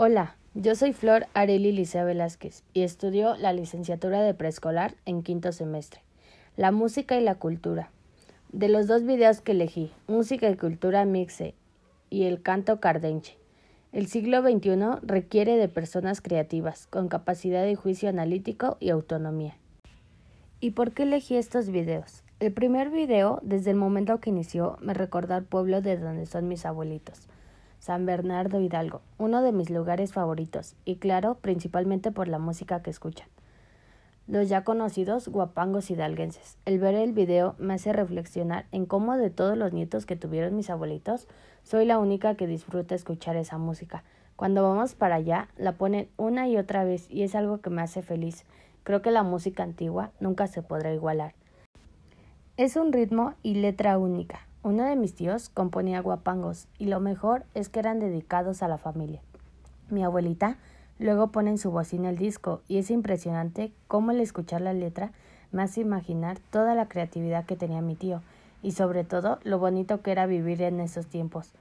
Hola, yo soy Flor Areli Licea Velázquez y estudio la licenciatura de preescolar en quinto semestre. La música y la cultura. De los dos videos que elegí, Música y Cultura Mixe y El Canto Cardenche. El siglo XXI requiere de personas creativas, con capacidad de juicio analítico y autonomía. ¿Y por qué elegí estos videos? El primer video, desde el momento que inició, me recordó al pueblo de donde son mis abuelitos. San Bernardo Hidalgo, uno de mis lugares favoritos, y claro, principalmente por la música que escuchan. Los ya conocidos guapangos hidalguenses. El ver el video me hace reflexionar en cómo de todos los nietos que tuvieron mis abuelitos, soy la única que disfruta escuchar esa música. Cuando vamos para allá, la ponen una y otra vez y es algo que me hace feliz. Creo que la música antigua nunca se podrá igualar. Es un ritmo y letra única, uno de mis tíos componía guapangos y lo mejor es que eran dedicados a la familia. Mi abuelita luego pone en su bocina el disco y es impresionante cómo el escuchar la letra me hace imaginar toda la creatividad que tenía mi tío y sobre todo lo bonito que era vivir en esos tiempos.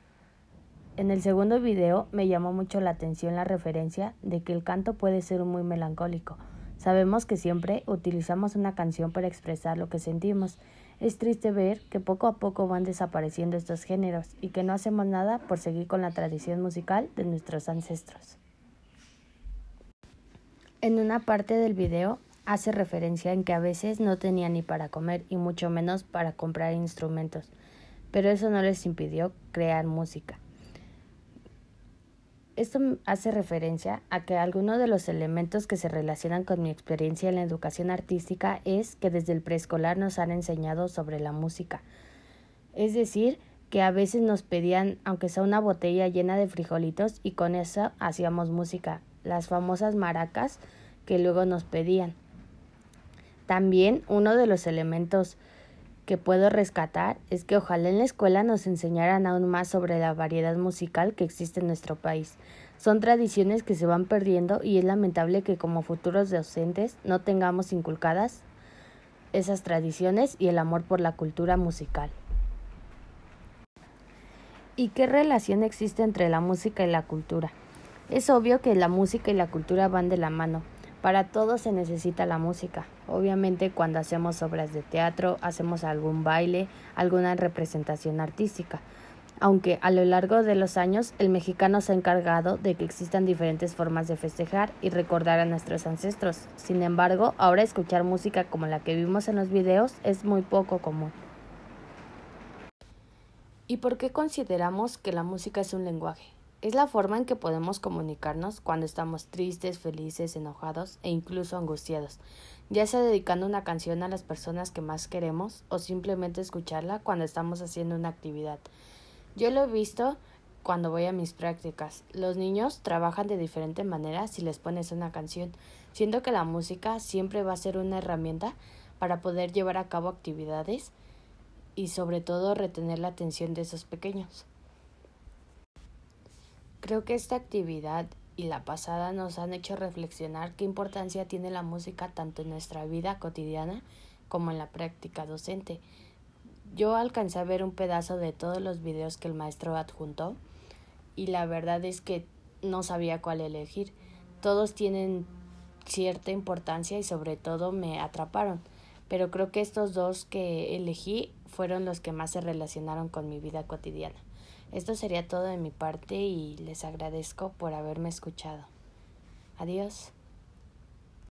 En el segundo video me llamó mucho la atención la referencia de que el canto puede ser muy melancólico. Sabemos que siempre utilizamos una canción para expresar lo que sentimos es triste ver que poco a poco van desapareciendo estos géneros y que no hacemos nada por seguir con la tradición musical de nuestros ancestros. En una parte del video hace referencia en que a veces no tenía ni para comer y mucho menos para comprar instrumentos, pero eso no les impidió crear música. Esto hace referencia a que alguno de los elementos que se relacionan con mi experiencia en la educación artística es que desde el preescolar nos han enseñado sobre la música. Es decir, que a veces nos pedían, aunque sea una botella llena de frijolitos, y con eso hacíamos música, las famosas maracas que luego nos pedían. También uno de los elementos que puedo rescatar es que ojalá en la escuela nos enseñaran aún más sobre la variedad musical que existe en nuestro país. Son tradiciones que se van perdiendo y es lamentable que como futuros docentes no tengamos inculcadas esas tradiciones y el amor por la cultura musical. ¿Y qué relación existe entre la música y la cultura? Es obvio que la música y la cultura van de la mano, para todo se necesita la música. Obviamente cuando hacemos obras de teatro, hacemos algún baile, alguna representación artística. Aunque a lo largo de los años el mexicano se ha encargado de que existan diferentes formas de festejar y recordar a nuestros ancestros. Sin embargo, ahora escuchar música como la que vimos en los videos es muy poco común. ¿Y por qué consideramos que la música es un lenguaje? Es la forma en que podemos comunicarnos cuando estamos tristes, felices, enojados e incluso angustiados, ya sea dedicando una canción a las personas que más queremos o simplemente escucharla cuando estamos haciendo una actividad. Yo lo he visto cuando voy a mis prácticas. Los niños trabajan de diferente manera si les pones una canción, siendo que la música siempre va a ser una herramienta para poder llevar a cabo actividades y sobre todo retener la atención de esos pequeños. Creo que esta actividad y la pasada nos han hecho reflexionar qué importancia tiene la música tanto en nuestra vida cotidiana como en la práctica docente. Yo alcancé a ver un pedazo de todos los videos que el maestro adjuntó y la verdad es que no sabía cuál elegir. Todos tienen cierta importancia y sobre todo me atraparon, pero creo que estos dos que elegí fueron los que más se relacionaron con mi vida cotidiana. Esto sería todo de mi parte y les agradezco por haberme escuchado. Adiós.